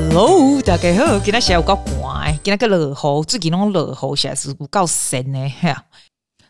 Hello，大家好，今天下午够寒，今天个落雨，最近拢落雨，实在是够神呢。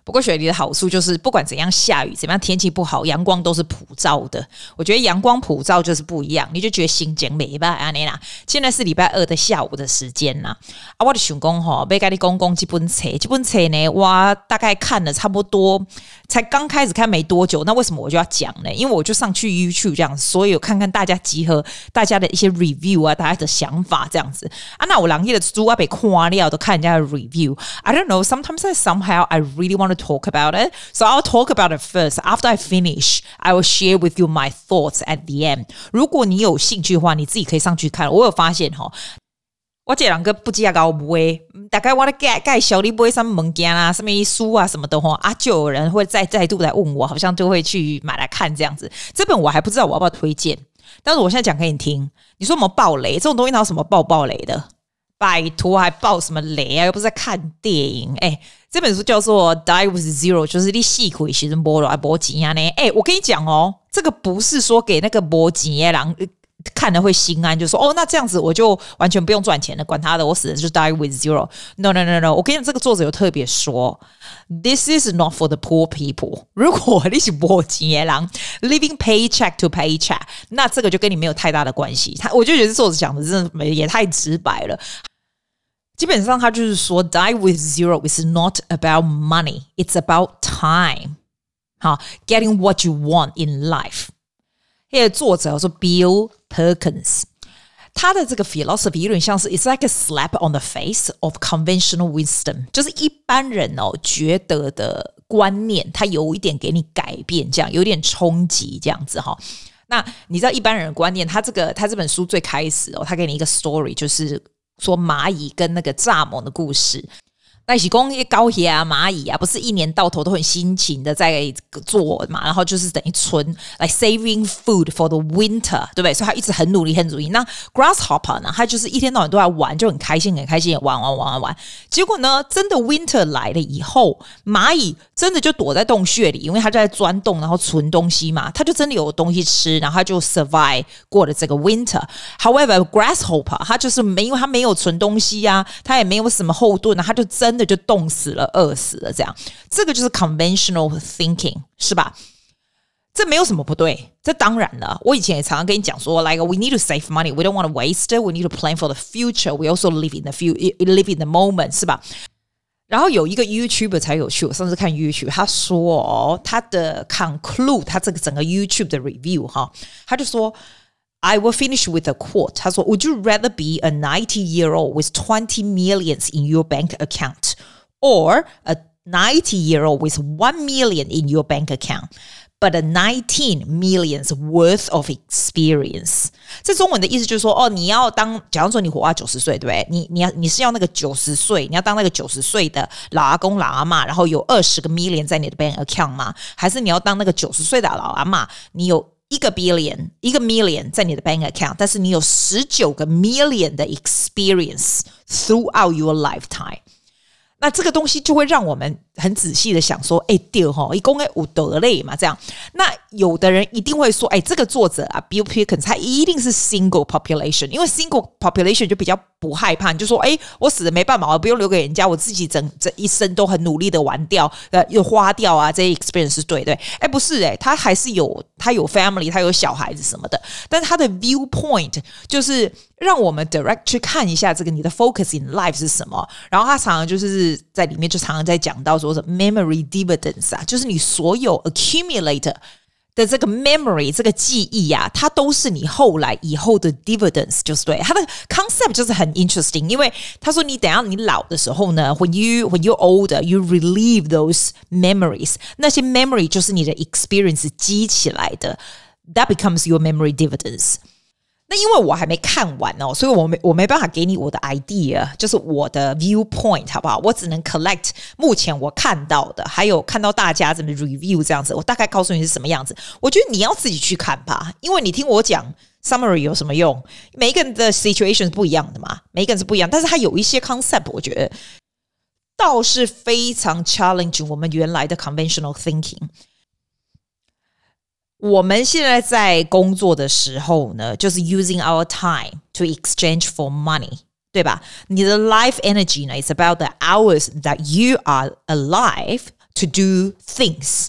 不过雪梨的好处就是，不管怎样下雨，怎样天气不好，阳光都是普照的。我觉得阳光普照就是不一样，你就觉得心情美吧？安妮啦，现在是礼拜二的下午的时间呐。啊，我的想讲吼，要跟你讲讲这本册，这本册呢，我大概看了差不多，才刚开始看没多久。那为什么我就要讲呢？因为我就上去 YouTube 这样，所以有看看大家集合大家的一些 review 啊，大家的想法这样子啊。那我朗夜的书啊被夸掉，都看人家的 review。I don't know, sometimes I somehow I really want to talk about it. So I'll talk about it first. After I finish, I will share with you my thoughts at the end. 如果你有兴趣的话，你自己可以上去看。我有发现哈，我这两个不加高不会，大概我的介介绍你不会什么物件啊，什么书啊什么的话啊，就有人会再再度来问我，好像就会去买来看这样子。这本我还不知道我要不要推荐，但是我现在讲给你听。你说什么爆雷？这种东西哪有什么爆爆雷的？拜托，还爆什么雷啊？又不是在看电影。哎，这本书叫做《Die with Zero》，就是你细亏其实波罗还波吉亚呢。哎，我跟你讲哦，这个不是说给那个波吉耶郎看了会心安，就说哦，那这样子我就完全不用赚钱了，管他的，我死了就 Die with Zero。No no no no，我跟你讲，这个作者有特别说，This is not for the poor people。如果你是波吉耶郎，living paycheck to paycheck，那这个就跟你没有太大的关系。他，我就觉得作者讲的真的也太直白了。基本上，他就是说，Die with zero is not about money, it's about time。好，getting what you want in life。这个作者说，Bill Perkins，他的这个 philosophy 有点像是，it's like a slap on the face of conventional wisdom，就是一般人哦觉得的观念，他有一点给你改变，这样有点冲击，这样子哈。那你知道一般人的观念，他这个他这本书最开始哦，他给你一个 story，就是。说蚂蚁跟那个蚱蜢的故事。那是工业高铁啊，蚂蚁啊，不是一年到头都很辛勤的在做嘛，然后就是等于存来、saving food for the winter，对不对？所以他一直很努力，很努力。那 grasshopper 呢，他就是一天到晚都在玩，就很开心，很开心，玩玩玩玩玩。结果呢，真的 winter 来了以后，蚂蚁真的就躲在洞穴里，因为它就在钻洞，然后存东西嘛，它就真的有东西吃，然后它就 survive 过了这个 winter。However, grasshopper 它就是没，因为它没有存东西呀、啊，它也没有什么后盾啊，它就真。那就冻死了，饿死了，这样，这个就是 conventional thinking，是吧？这没有什么不对，这当然了。我以前也常常跟你讲说，like we need to save money, we don't want to waste it, we need to plan for the future, we also live in the few, live in the moment，是吧？然后有一个 YouTuber 才有趣，我上次看 YouTube，他说哦，他的 conclude，他这个整个 YouTube 的 review 哈，他就说。I will finish with a quote. 他说：“Would you rather be a ninety-year-old with twenty millions in your bank account, or a ninety-year-old with one million in your bank account, but a nineteen millions worth of experience？” 这中文的意思就是说，哦，你要当，假如说你活到九十岁，对不对？你你要你是要那个九十岁，你要当那个九十岁的老阿公老阿嬷，然后有二十个 million 在你的 bank account 吗？还是你要当那个九十岁的老阿嬷，你有？一个 billion，一个 million 在你的 bank account，但是你有十九个 million 的 experience throughout your lifetime。 那这个东西就会让我们很仔细的想说，哎，对哈，一共哎五得类嘛，这样。那有的人一定会说，哎，这个作者啊，Bill Perkins，他一定是 single population，因为 single population 就比较不害怕，就说，哎，我死了没办法，我不用留给人家，我自己整这一生都很努力的玩掉，呃，又花掉啊，这些 experience 是对对。哎，不是哎，他还是有他有 family，他有小孩子什么的，但是他的 viewpoint 就是让我们 direct 去看一下这个你的 focus in life 是什么，然后他常常就是在里面就常常在讲到说什么。memory dividends 啊，就是你所有 accumulate 的这个 memory 这个记忆啊，它都是你后来以后的 dividends，就是对它的 concept 就是很 interesting，因为他说你等下你老的时候呢，when you when you older you relieve those memories，那些 memory 就是你的 experience 积起来的，that becomes your memory dividends。 那因为我还没看完哦，所以我没我没办法给你我的 idea，就是我的 viewpoint，好不好？我只能 collect 目前我看到的，还有看到大家怎么 review 这样子，我大概告诉你是什么样子。我觉得你要自己去看吧，因为你听我讲 summary 有什么用？每一个人的 situation 是不一样的嘛，每一个人是不一样，但是它有一些 concept，我觉得倒是非常 challenge 我们原来的 conventional thinking。我们现在在工作的时候呢，就是 using our time to exchange for money，对吧？你的 life energy 呢，is about the hours that you are alive to do things，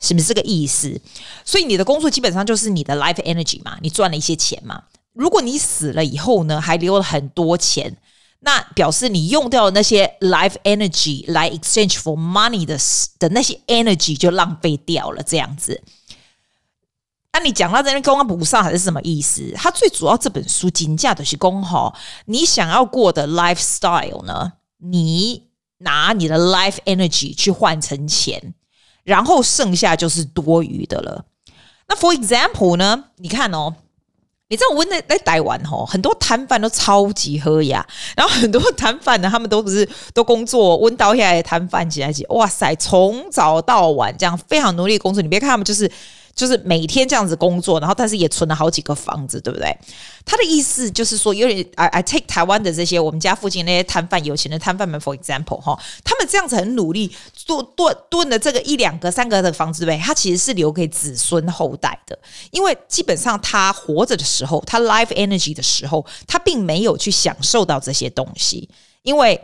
是不是这个意思？所以你的工作基本上就是你的 life energy 嘛，你赚了一些钱嘛。如果你死了以后呢，还留了很多钱，那表示你用掉了那些 life energy 来 exchange for money 的的那些 energy 就浪费掉了，这样子。 那你讲到这边公安不上还是什么意思？他最主要这本书金价的是公好，你想要过的 lifestyle 呢？你拿你的 life energy 去换成钱，然后剩下就是多余的了。那 for example 呢？你看哦，你知道我在在台湾吼，很多摊贩都超级喝呀，然后很多摊贩呢，他们都不是都工作温刀下来摊贩起来起，哇塞，从早到晚这样非常努力工作。你别看他们就是。就是每天这样子工作，然后但是也存了好几个房子，对不对？他的意思就是说，有点 I I take 台湾的这些我们家附近那些摊贩，有钱的摊贩们，for example 哈，他们这样子很努力做炖炖的这个一两个、三个的房子，对，他其实是留给子孙后代的，因为基本上他活着的时候，他 life energy 的时候，他并没有去享受到这些东西，因为。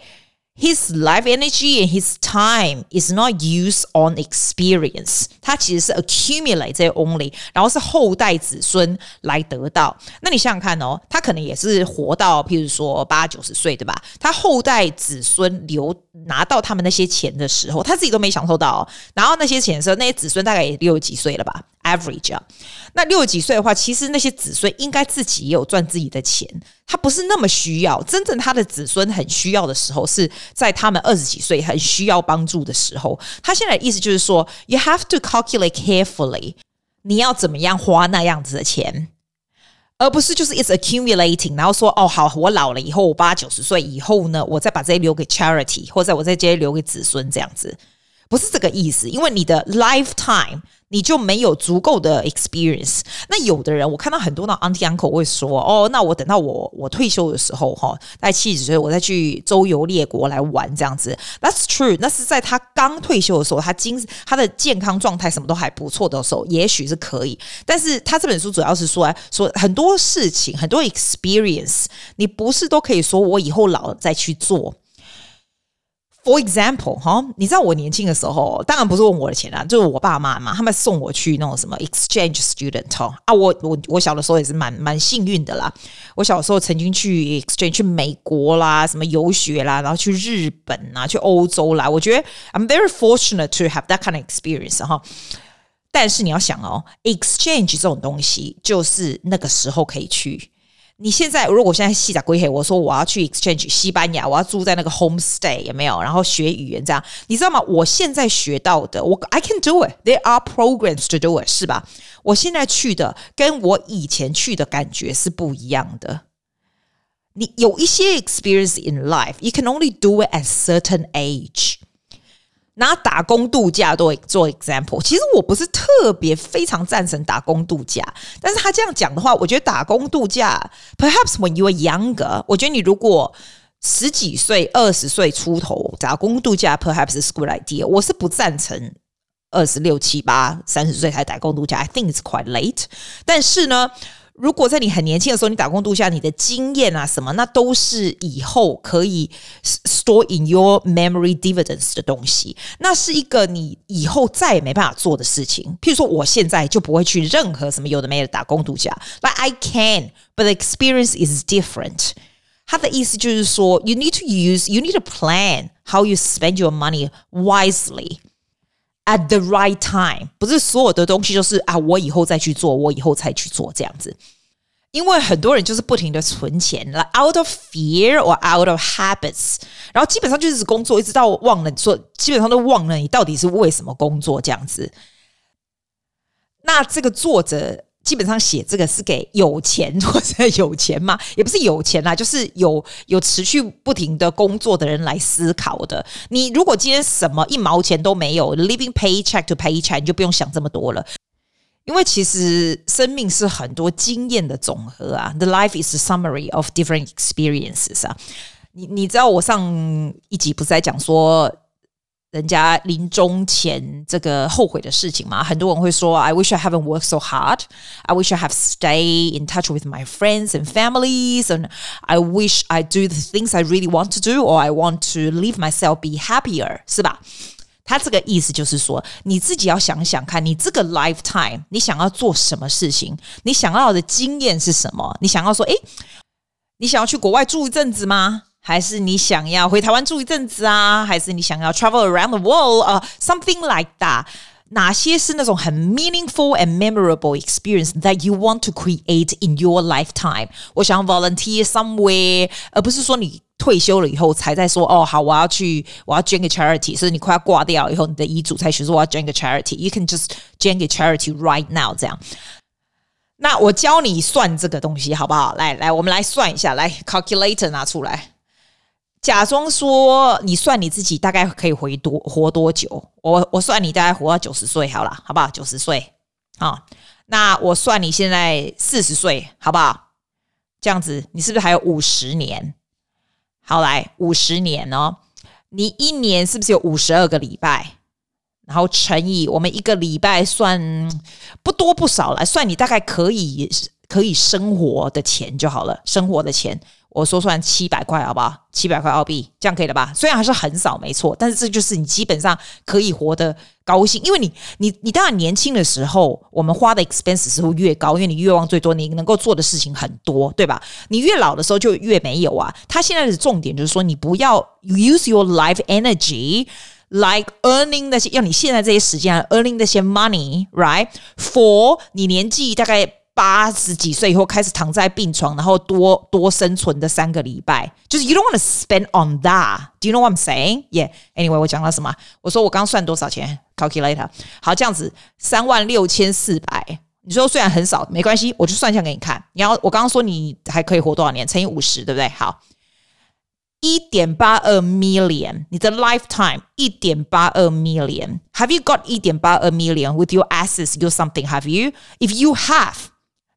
His life energy and his time is not used on experience。他其实是 accumulate only，然后是后代子孙来得到。那你想想看哦，他可能也是活到，譬如说八九十岁，对吧？他后代子孙留拿到他们那些钱的时候，他自己都没享受到哦。然后那些钱的时候，那些子孙大概也六十几岁了吧？Average 啊，那六十几岁的话，其实那些子孙应该自己也有赚自己的钱，他不是那么需要。真正他的子孙很需要的时候，是在他们二十几岁很需要帮助的时候。他现在的意思就是说，You have to calculate carefully，你要怎么样花那样子的钱，而不是就是 it's accumulating，然后说哦好，我老了以后，我八九十岁以后呢，我再把这些留给 charity，或者我再这些留给子孙这样子，不是这个意思，因为你的 lifetime。你就没有足够的 experience。那有的人，我看到很多的 auntie uncle 会说：“哦，那我等到我我退休的时候，哈，大概七十岁，我再去周游列国来玩这样子。” That's true。那是在他刚退休的时候，他精他的健康状态什么都还不错的时候，也许是可以。但是他这本书主要是说，说很多事情，很多 experience，你不是都可以说我以后老了再去做。For example，哈，你知道我年轻的时候，当然不是问我的钱啦，就是我爸妈嘛，他们送我去那种什么 exchange student 哈啊，我我我小的时候也是蛮蛮幸运的啦。我小时候曾经去 exchange 去美国啦，什么游学啦，然后去日本啊，去欧洲啦。我觉得 I'm very fortunate to have that kind of experience 哈。但是你要想哦，exchange 这种东西，就是那个时候可以去。你现在如果现在细仔归黑，我说我要去 exchange 西班牙，我要住在那个 homestay 有没有？然后学语言这样，你知道吗？我现在学到的，我 I can do it. There are programs to do it，是吧？我现在去的跟我以前去的感觉是不一样的。你有一些 experience in life，you can only do it at certain age。拿打工度假做做 example，其实我不是特别非常赞成打工度假，但是他这样讲的话，我觉得打工度假，perhaps when you are younger，我觉得你如果十几岁、二十岁出头打工度假，perhaps is a good idea。我是不赞成二十六七八、三十岁才打工度假，I think it's quite late。但是呢。如果在你很年轻的时候，你打工度假，你的经验啊什么，那都是以后可以 store in your memory dividends 的东西。那是一个你以后再也没办法做的事情。譬如说，我现在就不会去任何什么有的没的打工度假。But I can, but the experience is different。他的意思就是说，you need to use, you need to plan how you spend your money wisely。At the right time，不是所有的东西就是啊，我以后再去做，我以后再去做这样子。因为很多人就是不停的存钱了，out of fear or out of habits，然后基本上就是工作，一直到忘了做，基本上都忘了你到底是为什么工作这样子。那这个作者。基本上写这个是给有钱或者有钱嘛，也不是有钱啦，就是有有持续不停的工作的人来思考的。你如果今天什么一毛钱都没有，living paycheck to paycheck，你就不用想这么多了。因为其实生命是很多经验的总和啊，the life is a summary of different experiences 啊。你你知道我上一集不是在讲说？人家临终前这个后悔的事情嘛，很多人会说，I wish I haven't worked so hard. I wish I have stayed in touch with my friends and families, and I wish I do the things I really want to do, or I want to leave myself be happier，是吧？他这个意思就是说，你自己要想想看，你这个 lifetime 你想要做什么事情，你想要的经验是什么？你想要说，诶，你想要去国外住一阵子吗？ 还是你想要回台湾住一阵子啊？还是你想要 travel around the world 啊、uh,？Something like that。哪些是那种很 meaningful and memorable experience that you want to create in your lifetime？我想要 volunteer somewhere，而不是说你退休了以后才在说哦，好，我要去，我要捐给 charity。所以你快要挂掉以后，你的遗嘱才学说我要捐给 charity。You can just 捐给 charity right now，这样。那我教你算这个东西好不好？来来，我们来算一下，来 calculator 拿出来。 假装说，你算你自己大概可以活多活多久？我我算你大概活到九十岁好了，好不好？九十岁啊，那我算你现在四十岁，好不好？这样子，你是不是还有五十年？好，来五十年哦，你一年是不是有五十二个礼拜？然后乘以我们一个礼拜算不多不少来算你大概可以可以生活的钱就好了，生活的钱。我说算七百块好不好？七百块澳币，这样可以了吧？虽然还是很少，没错，但是这就是你基本上可以活得高兴，因为你你你当然年轻的时候，我们花的 expense 是会越高，因为你愿望最多，你能够做的事情很多，对吧？你越老的时候就越没有啊。他现在的重点就是说，你不要 use your life energy like earning 那些要你现在这些时间 earning 那些 money，right？For 你年纪大概。八十几岁以后开始躺在病床，然后多多生存的三个礼拜，就是 you don't want to spend on that. Do you know what I'm saying? Yeah. Anyway，我讲了什么？我说我刚算多少钱？Calculator。好，这样子三万六千四百。你说虽然很少，没关系，我就算一下给你看。你要我刚刚说你还可以活多少年？乘以五十，对不对？好，一点八二 million。你的 lifetime 一点八二 million。Have you got 一点八二 million with your assets? Do something? Have you? If you have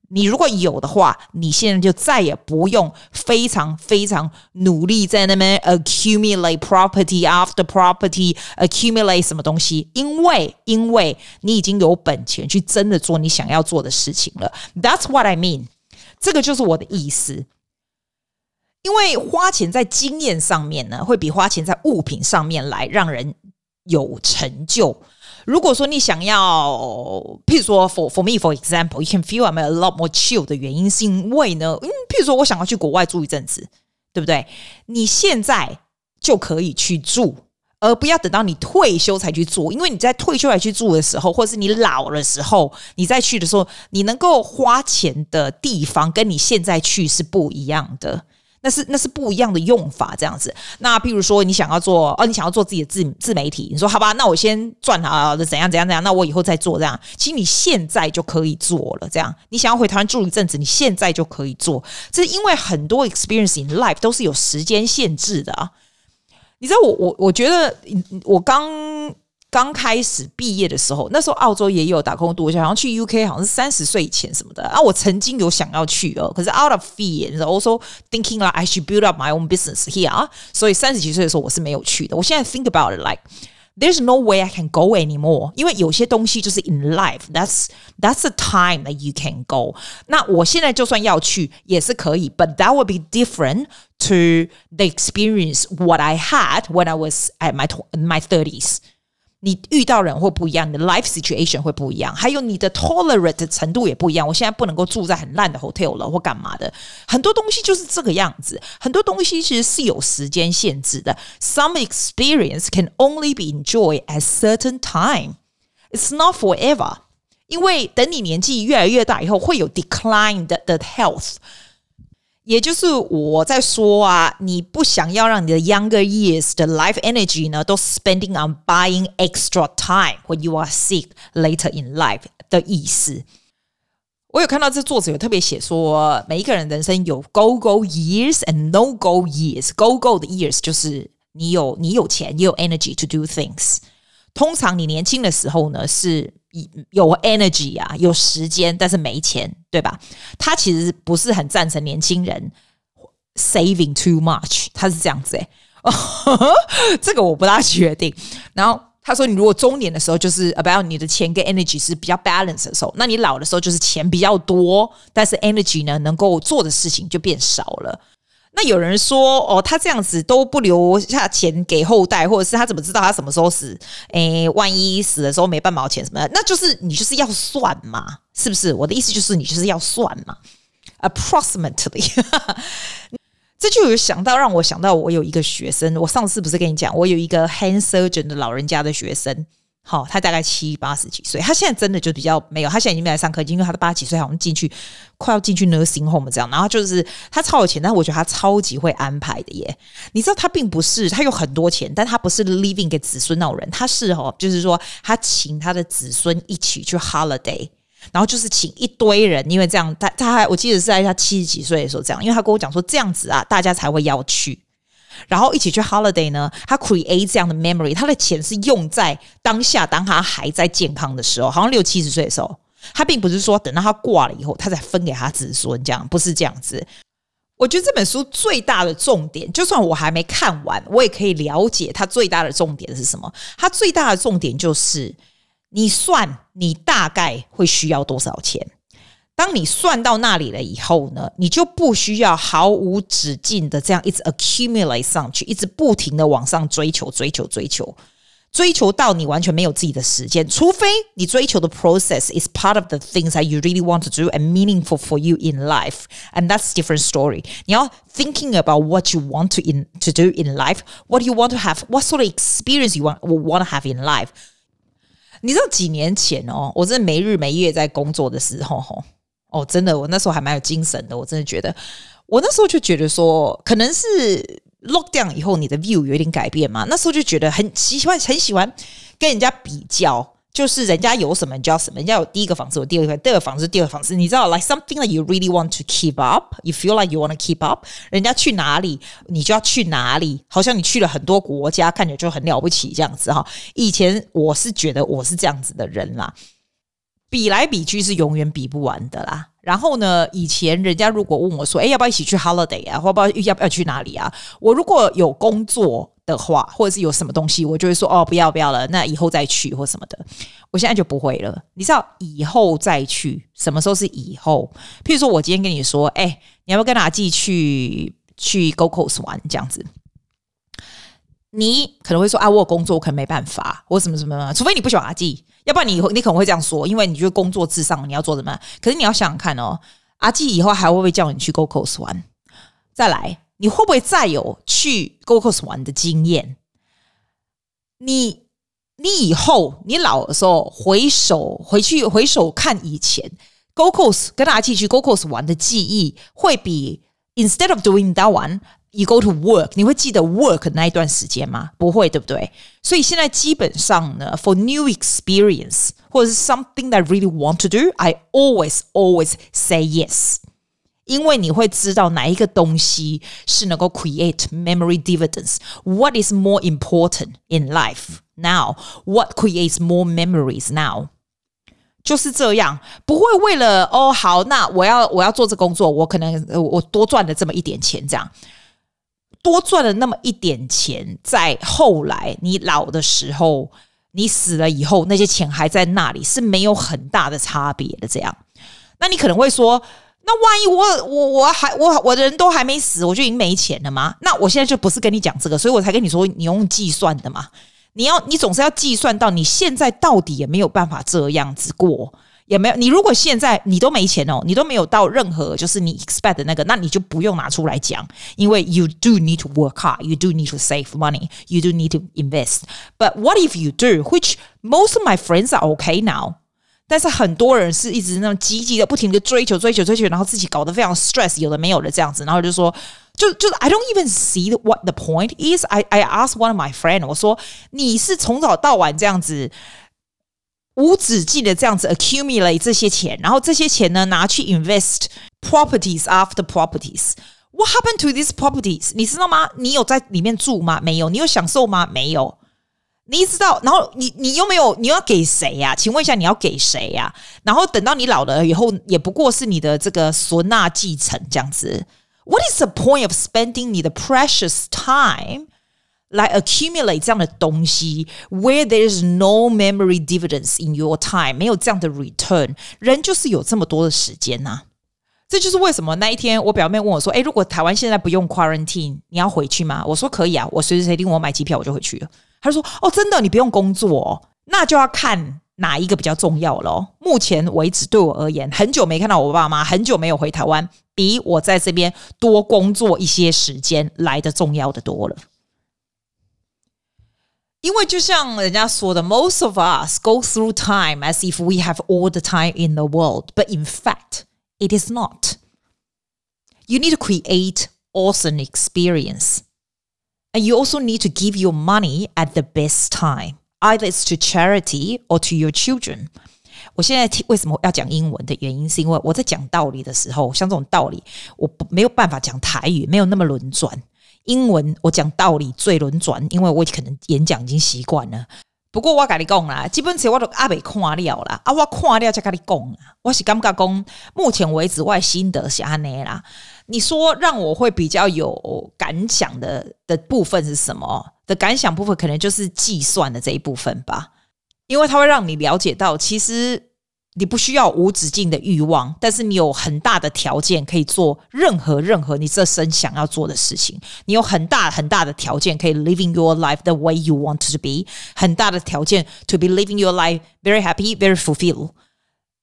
你如果有的话，你现在就再也不用非常非常努力在那边 accumulate property after property accumulate 什么东西，因为因为你已经有本钱去真的做你想要做的事情了。That's what I mean，这个就是我的意思。因为花钱在经验上面呢，会比花钱在物品上面来让人有成就。如果说你想要，譬如说，for for me for example，you can feel I'm a lot more chill 的原因是因为呢，嗯，譬如说我想要去国外住一阵子，对不对？你现在就可以去住，而不要等到你退休才去住，因为你在退休才去住的时候，或者是你老的时候，你再去的时候，你能够花钱的地方跟你现在去是不一样的。那是那是不一样的用法，这样子。那譬如说，你想要做哦，你想要做自己的自自媒体，你说好吧，那我先赚啊，怎样怎样怎样，那我以后再做这样。其实你现在就可以做了，这样。你想要回台湾住一阵子，你现在就可以做。这是因为很多 experience in life 都是有时间限制的啊。你知道我我我觉得我刚。刚开始毕业的时候，那时候澳洲也有打工度假，好像去 UK 好像是三十岁以前什么的啊。我曾经有想要去哦，可是 out of fear，also thinking like I should build up my own business here 啊。所以三十几岁的时候我是没有去的。我现在 think about it like there's no way I can go anymore，因为有些东西就是 in life，that's that's the time that you can go。那我现在就算要去也是可以，but that would be different to the experience what I had when I was at my my thirties。 你遇到人会不一样，你的 life situation 会不一样，还有你的 tolerate 的程度也不一样。我现在不能够住在很烂的 hotel 了，或干嘛的，很多东西就是这个样子。很多东西其实是有时间限制的。Some experience can only be enjoyed at certain time. It's not forever. 因为等你年纪越来越大以后，会有 decline 的的 health。也就是我在说啊，你不想要让你的 younger years 的 life energy 呢，都 spending on buying extra time when you are sick later in life 的意思。我有看到这作者有特别写说，每一个人人生有 go go years and no go years。go go 的 years 就是你有你有钱，你有 energy to do things。 通常你年轻的时候呢，是有 energy 啊，有时间，但是没钱，对吧？他其实不是很赞成年轻人 saving too much，他是这样子诶。这个我不大确定。然后他说，你如果中年的时候就是 about 你的钱跟 energy 是比较 balance 的时候，那你老的时候就是钱比较多，但是 energy 呢能够做的事情就变少了。那有人说哦，他这样子都不留下钱给后代，或者是他怎么知道他什么时候死？诶，万一死的时候没半毛钱什么的，那就是你就是要算嘛，是不是？我的意思就是你就是要算嘛，approximately。这就有想到让我想到，我有一个学生，我上次不是跟你讲，我有一个 hand surgeon 的老人家的学生。好，他大概七八十几岁，他现在真的就比较没有，他现在已经没来上课，因为他的八十几岁好像进去快要进去 nursing home 这样，然后就是他超有钱，但我觉得他超级会安排的耶。你知道他并不是他有很多钱，但他不是 leaving 给子孙那种人，他是哦，就是说他请他的子孙一起去 holiday，然后就是请一堆人，因为这样他他还我记得是在他七十几岁的时候这样，因为他跟我讲说这样子啊，大家才会要去。然后一起去 holiday 呢？他 create 这样的 memory，他的钱是用在当下，当他还在健康的时候，好像六七十岁的时候，他并不是说等到他挂了以后，他才分给他子孙，这样不是这样子。我觉得这本书最大的重点，就算我还没看完，我也可以了解它最大的重点是什么。它最大的重点就是，你算你大概会需要多少钱。当你算到那里了以后呢，你就不需要毫无止境的这样一直 accumulate 上去，一直不停的往上追求、追求、追求，追求到你完全没有自己的时间。除非你追求的 process is part of the things that you really want to do and meaningful for you in life, and that's different story. 你要 thinking about what you want to in to do in life, what you want to have, what sort of experience you want want to have in life. 你知道几年前哦，我真的没日没夜在工作的时候，吼。 哦，真的，我那时候还蛮有精神的。我真的觉得，我那时候就觉得说，可能是 lock down 以后，你的 view 有点改变嘛。那时候就觉得很喜欢，很喜欢跟人家比较，就是人家有什么你就要什么。人家有第一个房子，我第二个，第二个房子，第二个房子，你知道，like something that you really want to keep up，you feel like you want to keep up。人家去哪里，你就要去哪里，好像你去了很多国家，看起来就很了不起这样子哈。以前我是觉得我是这样子的人啦。比来比去是永远比不完的啦。然后呢，以前人家如果问我说：“哎，要不要一起去 holiday 啊？或不要要不要去哪里啊？”我如果有工作的话，或者是有什么东西，我就会说：“哦，不要不要了，那以后再去或什么的。”我现在就不会了。你知道以后再去什么时候是以后？譬如说我今天跟你说：“哎，你要不要跟阿季去去 Go c o s 玩？”这样子。你可能会说啊，我有工作，我可能没办法，我什么什么什么，除非你不喜欢阿季，要不然你你可能会这样说，因为你觉得工作至上，你要做什么？可是你要想想看哦，阿季以后还会不会叫你去 Go Coast 玩？再来，你会不会再有去 Go Coast 玩的经验？你你以后你老的时候回首回去回首看以前 Go Coast 跟阿季去 Go Coast 玩的记忆，会比 instead of doing that one。You go to work，你会记得 work 那一段时间吗？不会，对不对？所以现在基本上呢，for new experience 或者是 something that I really want to do，I always always say yes，因为你会知道哪一个东西是能够 create memory dividends。What is more important in life now? What creates more memories now？就是这样，不会为了哦好，那我要我要做这工作，我可能我多赚了这么一点钱，这样。 多赚了那么一点钱，在后来你老的时候，你死了以后，那些钱还在那里，是没有很大的差别的。这样，那你可能会说，那万一我我我还我我的人都还没死，我就已经没钱了吗？那我现在就不是跟你讲这个，所以我才跟你说，你用计算的嘛。你要你总是要计算到你现在到底也没有办法这样子过。也没有，你如果现在你都没钱哦，你都没有到任何就是你 expect 的那个，那你就不用拿出来讲，因为 you do need to work hard, you do need to save money, you do need to invest. But what if you do? Which most of my friends are okay now. 但是很多人是一直那种积极的、不停的追求、追求、追求，然后自己搞得非常 stress，有的没有的这样子，然后就说，就就是 I don't even see what the point is. I I asked one of my friend，我说你是从早到晚这样子。 无止境的这样子 accumulate 这些钱，然后这些钱呢拿去 invest properties after properties。What happened to these properties？你知道吗？你有在里面住吗？没有。你有享受吗？没有。你知道？然后你你又没有？你要给谁呀？请问一下，你要给谁呀？然后等到你老了以后，也不过是你的这个孙呐继承这样子。What is the point of spending 你的 precious time 来 accumulate 这样的东西，where there is no memory dividends in your time，没有这样的 return，人就是有这么多的时间呐、啊。这就是为什么那一天我表妹问我说：“诶，如果台湾现在不用 quarantine，你要回去吗？”我说：“可以啊，我随时随地我买机票我就回去了。”她说：“哦，真的，你不用工作哦，那就要看哪一个比较重要咯。目前为止，对我而言，很久没看到我爸妈，很久没有回台湾，比我在这边多工作一些时间来得重要的多了。因为就像人家说的，most of us go through time as if we have all the time in the world, but in fact, it is not. You need to create awesome experience. And you also need to give your money at the best time, either it's to charity or to your children. 我现在听为什么要讲英文的原因，是因为我在讲道理的时候，像这种道理，我不没有办法讲台语，没有那么轮转。 英文我讲道理最轮转，因为我可能演讲已经习惯了。不过我跟你讲啦，基本上我都阿未看了啦，啊，我看了才跟你讲啦。我是感觉讲，目前为止我的心得是安尼啦。你说让我会比较有感想的的部分是什么？的感想部分可能就是计算的这一部分吧，因为它会让你了解到，其实。你不需要无止境的欲望，但是你有很大的条件可以做任何任何你这生想要做的事情。你有很大很大的条件可以 living your life the way you want to be，很大的条件 to be living your life very happy, very fulfilled.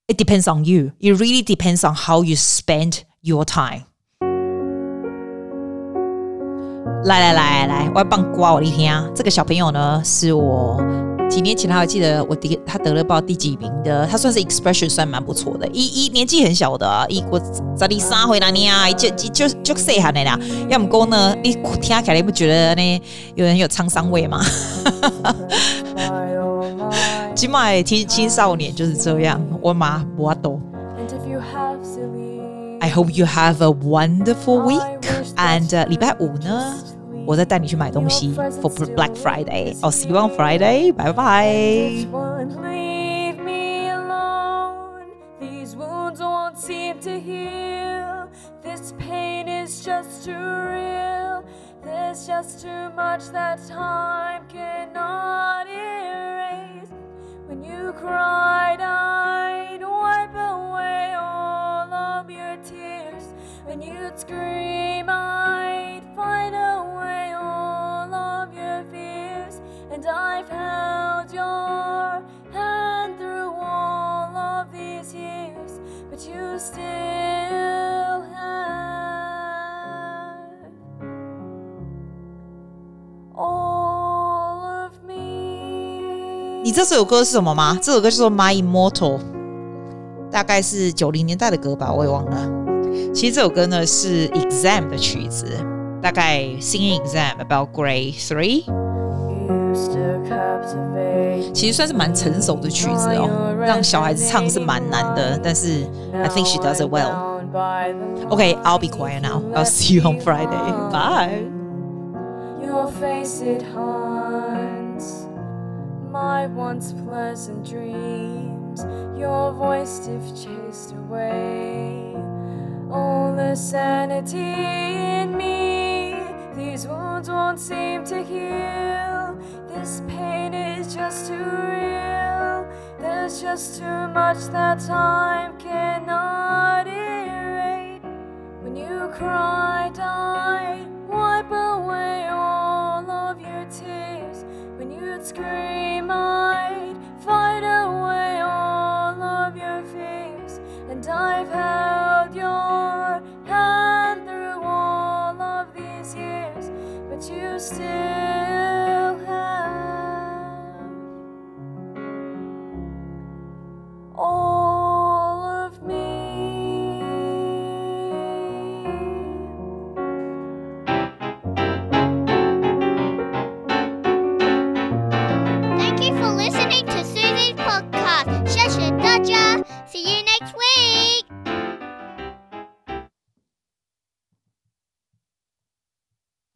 It depends on you. It really depends on how you spend your time. 来来来来，我要帮刮我一听啊！这个小朋友呢，是我。几年前，他还记得我第他得了报第几名的，他算是 expression 算蛮不错的，一一年纪很小的，啊，一我十二三回那年啊，就就就就细汉的啦。要么讲呢，你听起来你不觉得呢？有人有沧桑味吗？起码青青少年就是这样，我妈我懂。I hope you have a wonderful week and 礼拜五呢？我再带你去买东西 for Black Friday。I'll see you on Friday。拜拜。 你知道这首歌是什么吗？这首歌叫做《My Immortal》，大概是九零年代的歌吧，我也忘了。其实这首歌呢是《Exam》的曲子，大概《Singing Exam About Grade Three》，其实算是蛮成熟的曲子哦，让小孩子唱是蛮难的，但是 I think she does it well. Okay, I'll be quiet now. I'll see you on Friday. Bye. my once pleasant dreams, your voice stiff chased away. All the sanity in me, these wounds won't seem to heal. This pain is just too real. There's just too much that time cannot erase. When you cried, I wipe away all of your tears. When you'd scream.